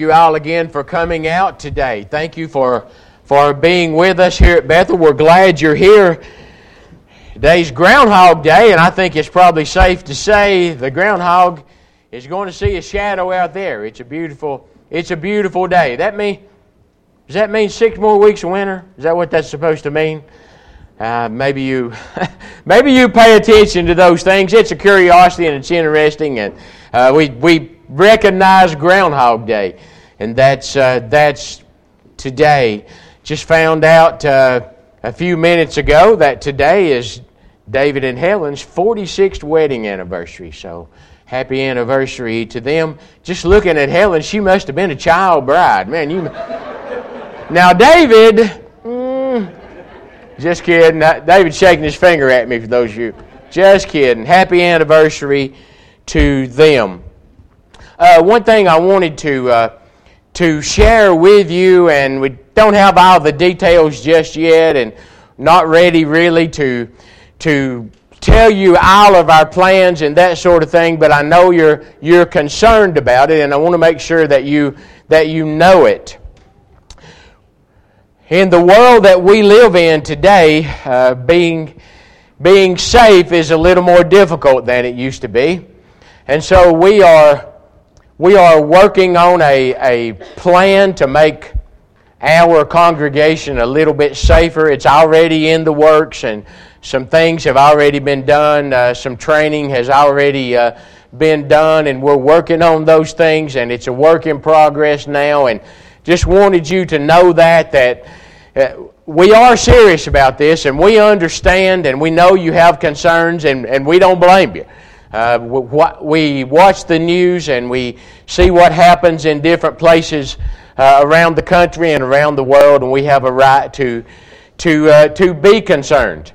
you all again for coming out today. Thank you for, for being with us here at Bethel. We're glad you're here. Today's Groundhog Day, and I think it's probably safe to say the groundhog is going to see a shadow out there. It's a beautiful, it's a beautiful day. That mean, does that mean six more weeks of winter? Is that what that's supposed to mean? Uh, maybe you, maybe you pay attention to those things. It's a curiosity and it's interesting, and uh, we we recognize Groundhog Day, and that's uh, that's today. Just found out uh, a few minutes ago that today is David and Helen's 46th wedding anniversary. So happy anniversary to them. Just looking at Helen, she must have been a child bride, man. You now, David. Mm, just kidding. David's shaking his finger at me for those of you. Just kidding. Happy anniversary to them. Uh, one thing I wanted to uh, to share with you, and we don't have all the details just yet, and not ready really to to tell you all of our plans and that sort of thing. But I know you're you're concerned about it, and I want to make sure that you that you know it. In the world that we live in today, uh, being being safe is a little more difficult than it used to be, and so we are we are working on a, a plan to make our congregation a little bit safer. It's already in the works, and some things have already been done. Uh, some training has already uh, been done, and we're working on those things, and it's a work in progress now. And just wanted you to know that that uh, we are serious about this, and we understand, and we know you have concerns, and, and we don't blame you. Uh, we watch the news and we see what happens in different places uh, around the country and around the world, and we have a right to, to, uh, to be concerned.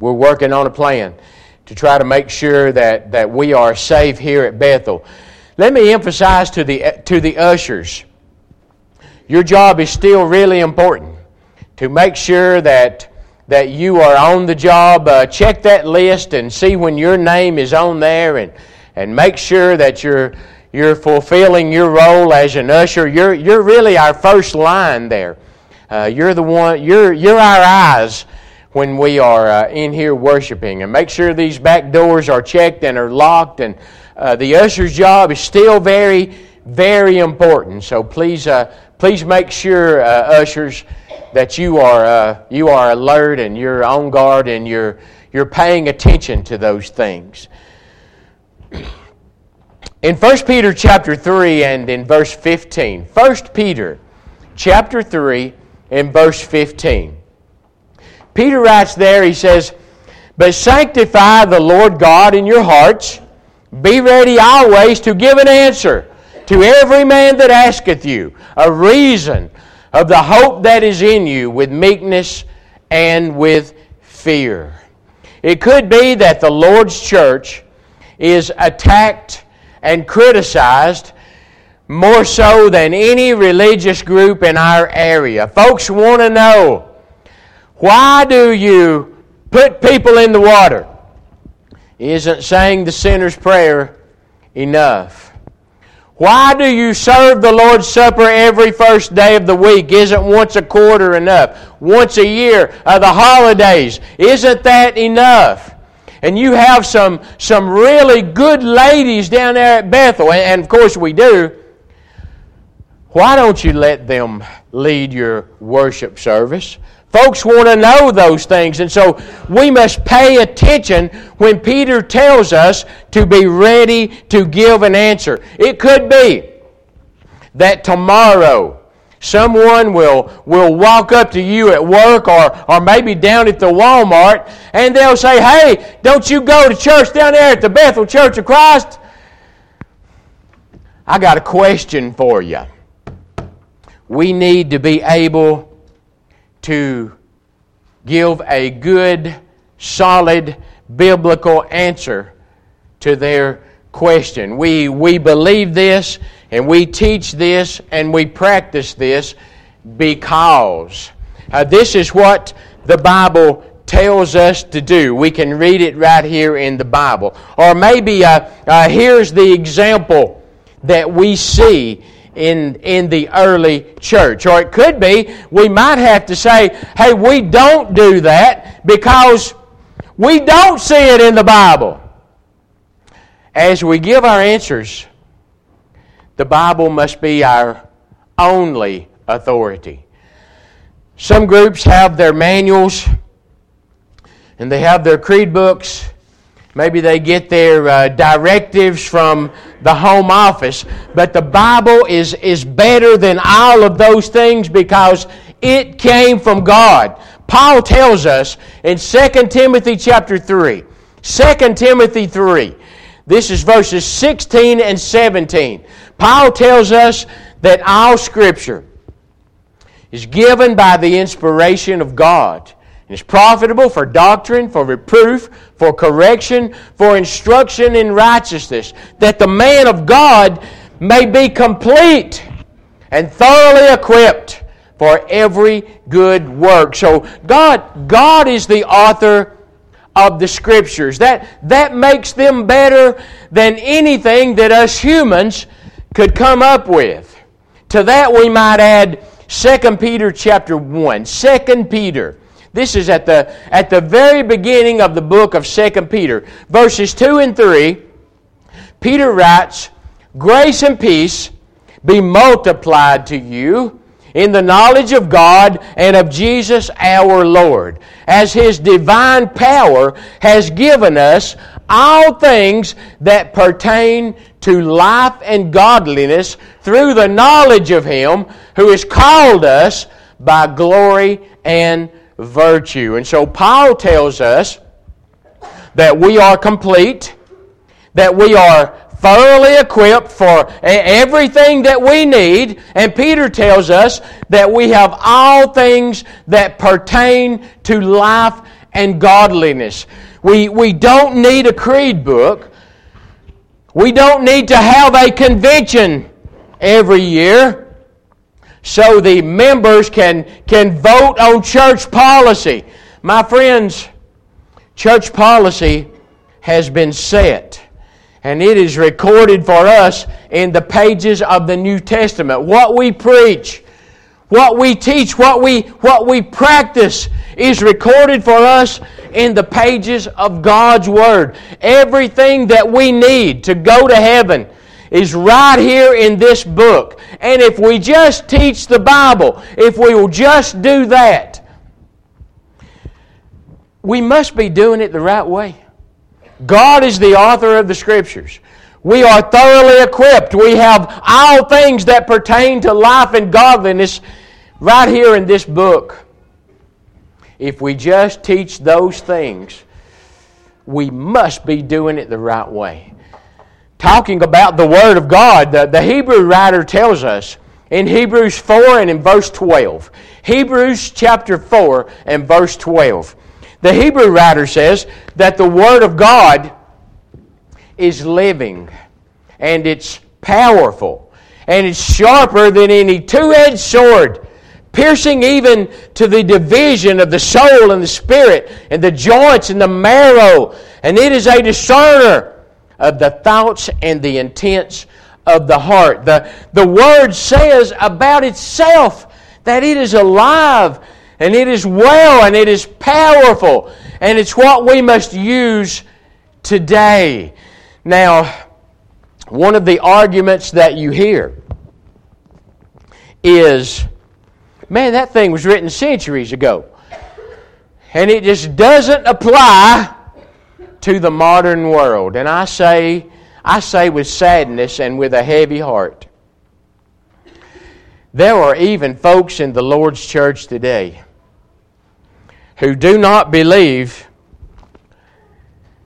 We're working on a plan to try to make sure that, that we are safe here at Bethel. Let me emphasize to the, to the ushers your job is still really important to make sure that that you are on the job, uh, check that list and see when your name is on there and, and make sure that you're, you're fulfilling your role as an usher. You're, you're really our first line there. Uh, you're the one, you're, you're our eyes when we are uh, in here worshiping. And make sure these back doors are checked and are locked. And uh, the usher's job is still very, very important. So please, uh, please make sure, uh, ushers, that you are, uh, you are alert and you're on guard and you're, you're paying attention to those things. In 1 Peter chapter 3 and in verse 15, 1 Peter chapter 3 and verse 15, Peter writes there, he says, But sanctify the Lord God in your hearts, be ready always to give an answer to every man that asketh you a reason of the hope that is in you with meekness and with fear. It could be that the Lord's church is attacked and criticized more so than any religious group in our area. Folks want to know why do you put people in the water? Isn't saying the sinner's prayer enough? Why do you serve the Lord's Supper every first day of the week? Isn't once a quarter enough? Once a year, uh, the holidays, isn't that enough? And you have some, some really good ladies down there at Bethel, and, and of course we do. Why don't you let them lead your worship service? Folks want to know those things, and so we must pay attention when Peter tells us to be ready to give an answer. It could be that tomorrow someone will, will walk up to you at work or, or maybe down at the Walmart and they'll say, Hey, don't you go to church down there at the Bethel Church of Christ? I got a question for you. We need to be able to give a good, solid, biblical answer to their question. We, we believe this and we teach this and we practice this because uh, this is what the Bible tells us to do. We can read it right here in the Bible. Or maybe uh, uh, here's the example that we see in, in the early church. Or it could be we might have to say, hey, we don't do that because we don't see it in the Bible. As we give our answers, the Bible must be our only authority. Some groups have their manuals and they have their creed books. Maybe they get their uh, directives from the home office. But the Bible is, is better than all of those things because it came from God. Paul tells us in 2 Timothy chapter 3, 2 Timothy 3, this is verses 16 and 17. Paul tells us that all Scripture is given by the inspiration of God and is profitable for doctrine, for reproof, for correction, for instruction in righteousness, that the man of God may be complete and thoroughly equipped for every good work. So God, God is the author of the scriptures. That, that makes them better than anything that us humans could come up with. To that we might add 2 Peter chapter 1. 2 Peter. This is at the, at the very beginning of the book of 2 Peter. Verses 2 and 3, Peter writes, Grace and peace be multiplied to you in the knowledge of God and of Jesus our Lord, as His divine power has given us all things that pertain to life and godliness through the knowledge of Him who has called us by glory and virtue. And so Paul tells us that we are complete, that we are thoroughly equipped for everything that we need. And Peter tells us that we have all things that pertain to life and godliness. We, we don't need a creed book. We don't need to have a convention every year so the members can, can vote on church policy. My friends, church policy has been set and it is recorded for us in the pages of the New Testament. What we preach, what we teach, what we, what we practice is recorded for us in the pages of God's Word. Everything that we need to go to heaven is right here in this book. And if we just teach the Bible, if we will just do that, we must be doing it the right way. God is the author of the Scriptures. We are thoroughly equipped. We have all things that pertain to life and godliness right here in this book. If we just teach those things, we must be doing it the right way. Talking about the Word of God, the, the Hebrew writer tells us in Hebrews 4 and in verse 12. Hebrews chapter 4 and verse 12. The Hebrew writer says that the Word of God is living and it's powerful and it's sharper than any two edged sword, piercing even to the division of the soul and the spirit and the joints and the marrow. And it is a discerner of the thoughts and the intents of the heart. The, the Word says about itself that it is alive and it is well and it is powerful. And it's what we must use today. Now, one of the arguments that you hear is man, that thing was written centuries ago. And it just doesn't apply to the modern world. And I say, I say with sadness and with a heavy heart. There are even folks in the Lord's church today who do not believe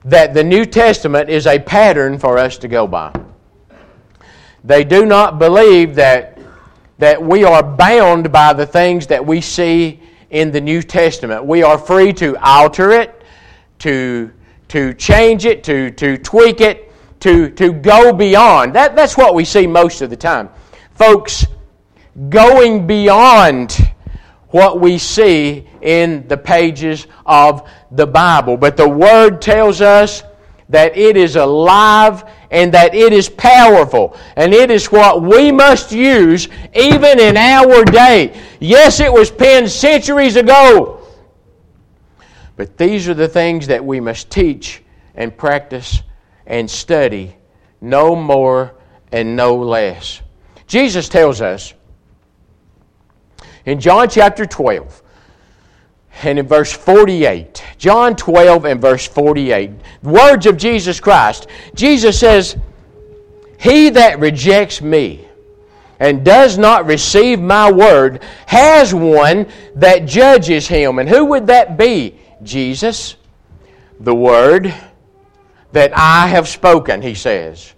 that the New Testament is a pattern for us to go by. They do not believe that, that we are bound by the things that we see in the New Testament. We are free to alter it, to, to change it, to, to tweak it, to, to go beyond. That, that's what we see most of the time. Folks going beyond what we see in the pages of the Bible. But the Word tells us that it is alive and that it is powerful. And it is what we must use even in our day. Yes, it was penned centuries ago. But these are the things that we must teach and practice and study, no more and no less. Jesus tells us in John chapter 12 and in verse 48, John 12 and verse 48, words of Jesus Christ. Jesus says, He that rejects me and does not receive my word has one that judges him. And who would that be? Jesus. The word that I have spoken, he says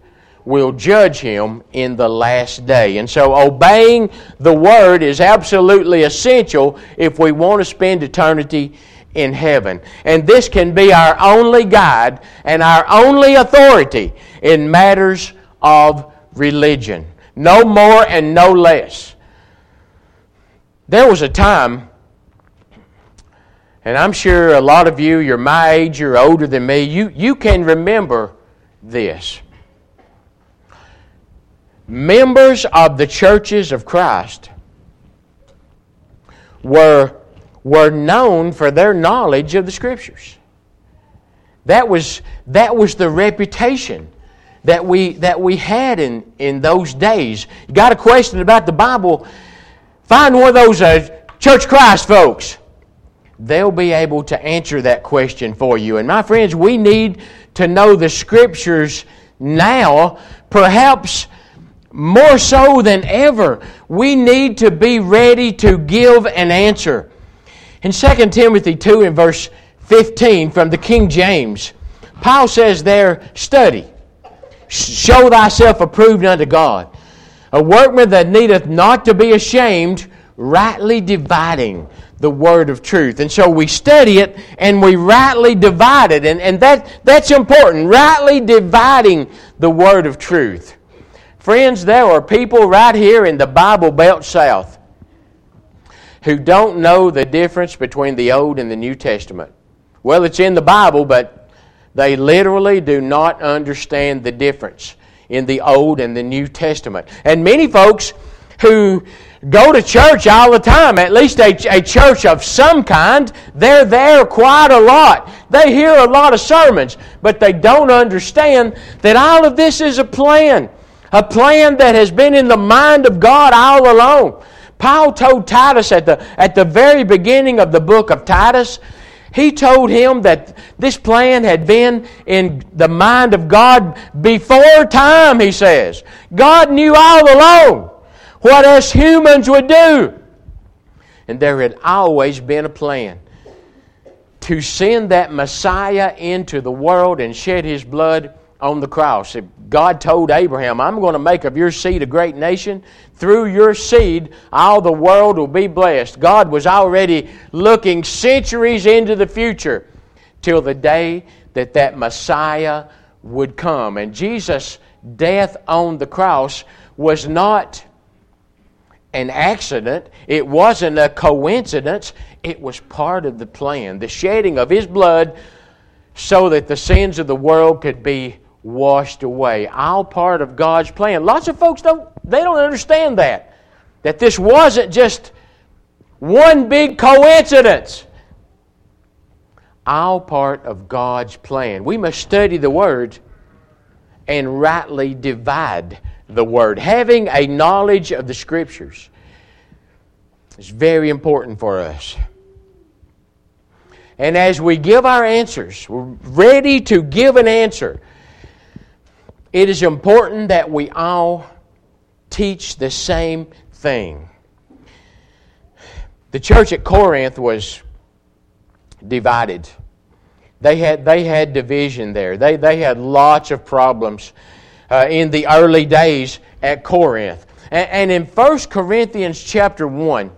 will judge him in the last day. And so obeying the Word is absolutely essential if we want to spend eternity in heaven. And this can be our only guide and our only authority in matters of religion. No more and no less. There was a time, and I'm sure a lot of you, you're my age, you're older than me, you, you can remember this members of the churches of Christ were, were known for their knowledge of the Scriptures. That was, that was the reputation that we, that we had in, in those days. You got a question about the Bible, find one of those uh, Church Christ folks. They'll be able to answer that question for you. And my friends, we need to know the Scriptures now, perhaps more so than ever, we need to be ready to give an answer. In 2 Timothy 2 and verse 15 from the King James, Paul says there, study, show thyself approved unto God, a workman that needeth not to be ashamed, rightly dividing the word of truth. And so we study it and we rightly divide it. And, and that, that's important, rightly dividing the word of truth. Friends, there are people right here in the Bible Belt South who don't know the difference between the Old and the New Testament. Well, it's in the Bible, but they literally do not understand the difference in the Old and the New Testament. And many folks who go to church all the time, at least a, a church of some kind, they're there quite a lot. They hear a lot of sermons, but they don't understand that all of this is a plan a plan that has been in the mind of God all along. Paul told Titus at the, at the very beginning of the book of Titus, he told him that this plan had been in the mind of God before time, he says. God knew all along what us humans would do. And there had always been a plan to send that Messiah into the world and shed his blood on the cross. God told Abraham, I'm going to make of your seed a great nation. Through your seed, all the world will be blessed. God was already looking centuries into the future till the day that that Messiah would come. And Jesus' death on the cross was not an accident, it wasn't a coincidence, it was part of the plan. The shedding of His blood so that the sins of the world could be washed away. All part of God's plan. Lots of folks don't they don't understand that. That this wasn't just one big coincidence. All part of God's plan. We must study the word and rightly divide the word. Having a knowledge of the scriptures is very important for us. And as we give our answers, we're ready to give an answer it is important that we all teach the same thing. The church at Corinth was divided. They had, they had division there. They, they had lots of problems uh, in the early days at Corinth. And, and in 1 Corinthians chapter 1,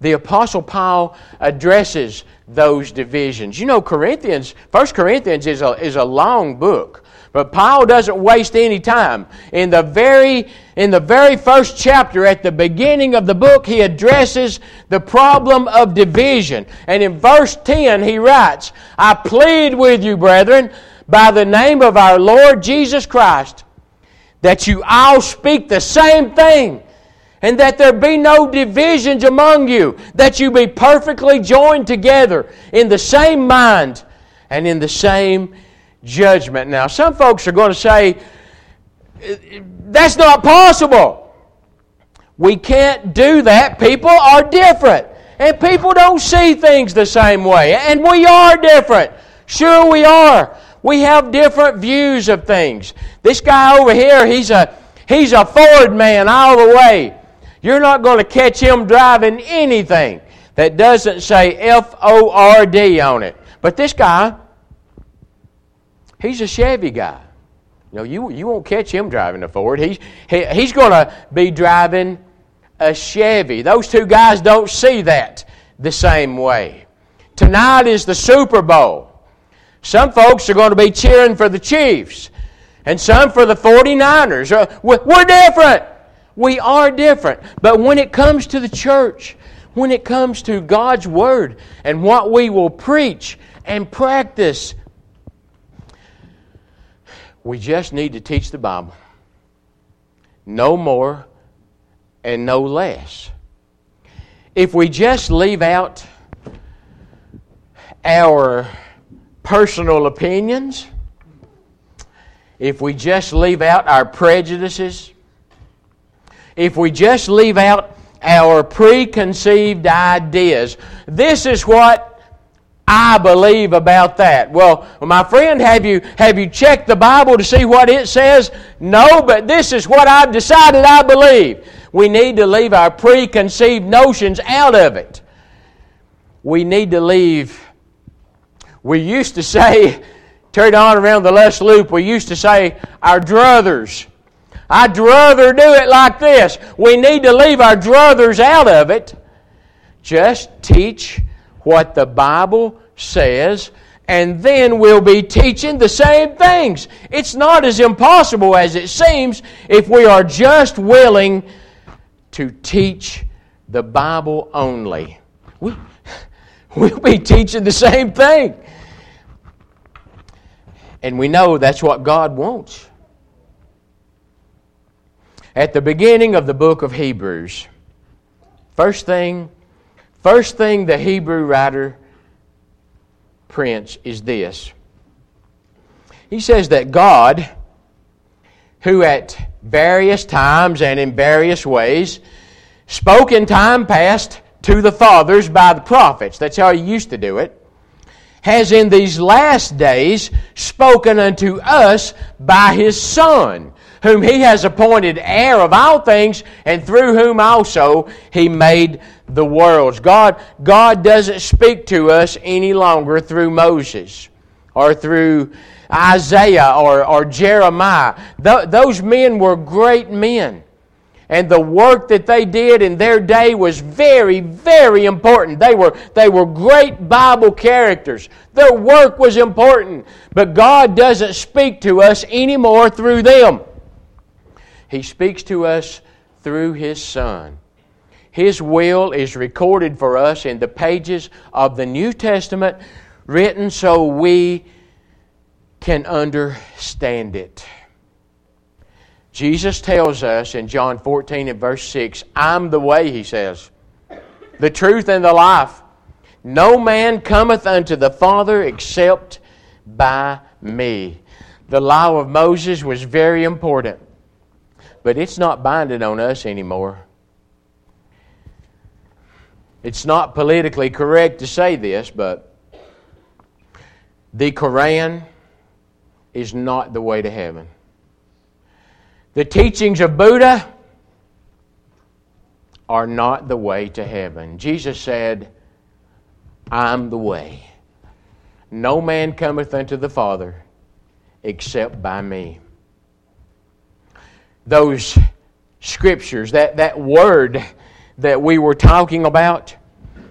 the Apostle Paul addresses those divisions. You know, Corinthians, 1 Corinthians is a, is a long book. But Paul doesn't waste any time. In the very in the very first chapter at the beginning of the book he addresses the problem of division. And in verse 10 he writes, "I plead with you, brethren, by the name of our Lord Jesus Christ, that you all speak the same thing, and that there be no divisions among you, that you be perfectly joined together in the same mind and in the same judgment. Now, some folks are going to say, that's not possible. We can't do that. People are different. And people don't see things the same way. And we are different. Sure, we are. We have different views of things. This guy over here, he's a, he's a Ford man all the way. You're not going to catch him driving anything that doesn't say F O R D on it. But this guy, he's a Chevy guy. You know, you, you won't catch him driving a Ford. He's, he, he's going to be driving a Chevy. Those two guys don't see that the same way. Tonight is the Super Bowl. Some folks are going to be cheering for the Chiefs, and some for the 49ers. Uh, we're different. We are different. But when it comes to the church, when it comes to God's Word and what we will preach and practice, we just need to teach the Bible. No more and no less. If we just leave out our personal opinions, if we just leave out our prejudices, if we just leave out our preconceived ideas, this is what I believe about that. Well, my friend, have you, have you checked the Bible to see what it says? No, but this is what I've decided I believe. We need to leave our preconceived notions out of it. We need to leave. We used to say, turn on around the left loop, we used to say, our druthers. I'd rather do it like this. We need to leave our druthers out of it. Just teach what the Bible says, and then we'll be teaching the same things. It's not as impossible as it seems if we are just willing to teach the Bible only. We, we'll be teaching the same thing. And we know that's what God wants. At the beginning of the book of Hebrews, first thing First thing the Hebrew writer prints is this. He says that God, who at various times and in various ways spoke in time past to the fathers by the prophets, that's how he used to do it, has in these last days spoken unto us by his Son, whom he has appointed heir of all things, and through whom also he made the worlds. God, God doesn't speak to us any longer through Moses or through Isaiah or, or Jeremiah. Th- those men were great men. And the work that they did in their day was very, very important. They were, they were great Bible characters. Their work was important. But God doesn't speak to us anymore through them. He speaks to us through His Son. His will is recorded for us in the pages of the New Testament, written so we can understand it. Jesus tells us in John 14 and verse 6, I'm the way, he says, the truth and the life. No man cometh unto the Father except by me. The law of Moses was very important, but it's not binding on us anymore. It's not politically correct to say this, but the Koran is not the way to heaven. The teachings of Buddha are not the way to heaven. Jesus said, I'm the way. No man cometh unto the Father except by me. Those scriptures, that, that word that we were talking about,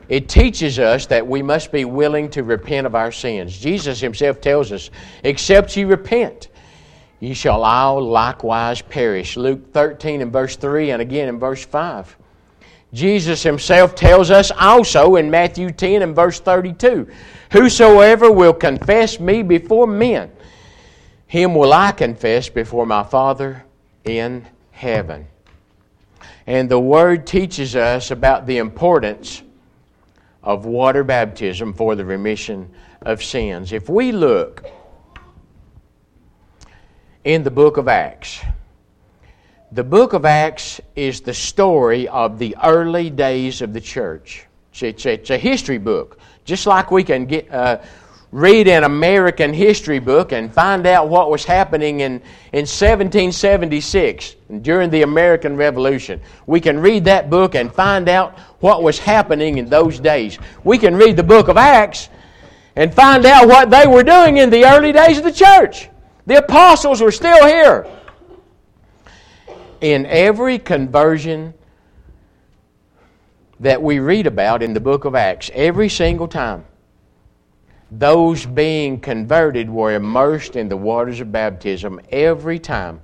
it teaches us that we must be willing to repent of our sins. Jesus himself tells us, except ye repent, ye shall all likewise perish. Luke 13 and verse 3 and again in verse 5. Jesus himself tells us also in Matthew 10 and verse 32, Whosoever will confess me before men, Him will I confess before my Father in heaven. And the Word teaches us about the importance of water baptism for the remission of sins. If we look in the book of Acts, the book of Acts is the story of the early days of the church. It's a, it's a history book, just like we can get. Uh, read an American history book and find out what was happening in, in 1776 during the American Revolution. We can read that book and find out what was happening in those days. We can read the book of Acts and find out what they were doing in the early days of the church. The apostles were still here. In every conversion that we read about in the book of Acts, every single time, those being converted were immersed in the waters of baptism every time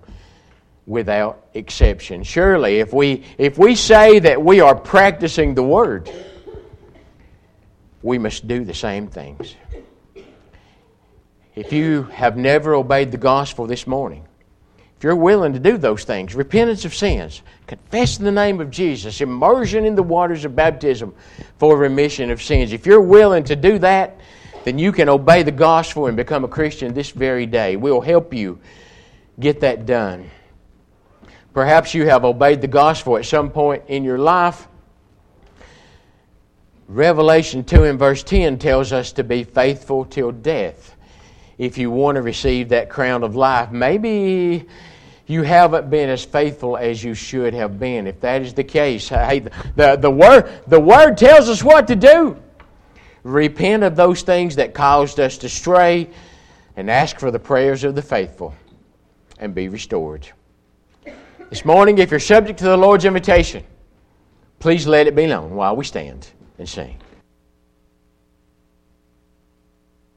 without exception. Surely, if we, if we say that we are practicing the Word, we must do the same things. If you have never obeyed the gospel this morning, if you're willing to do those things, repentance of sins, confess in the name of Jesus, immersion in the waters of baptism for remission of sins, if you're willing to do that, then you can obey the gospel and become a Christian this very day. We'll help you get that done. Perhaps you have obeyed the gospel at some point in your life. Revelation 2 and verse 10 tells us to be faithful till death. If you want to receive that crown of life, maybe you haven't been as faithful as you should have been. If that is the case, hey, the, the, word, the word tells us what to do repent of those things that caused us to stray, and ask for the prayers of the faithful and be restored. This morning, if you're subject to the Lord's invitation, please let it be known while we stand and sing.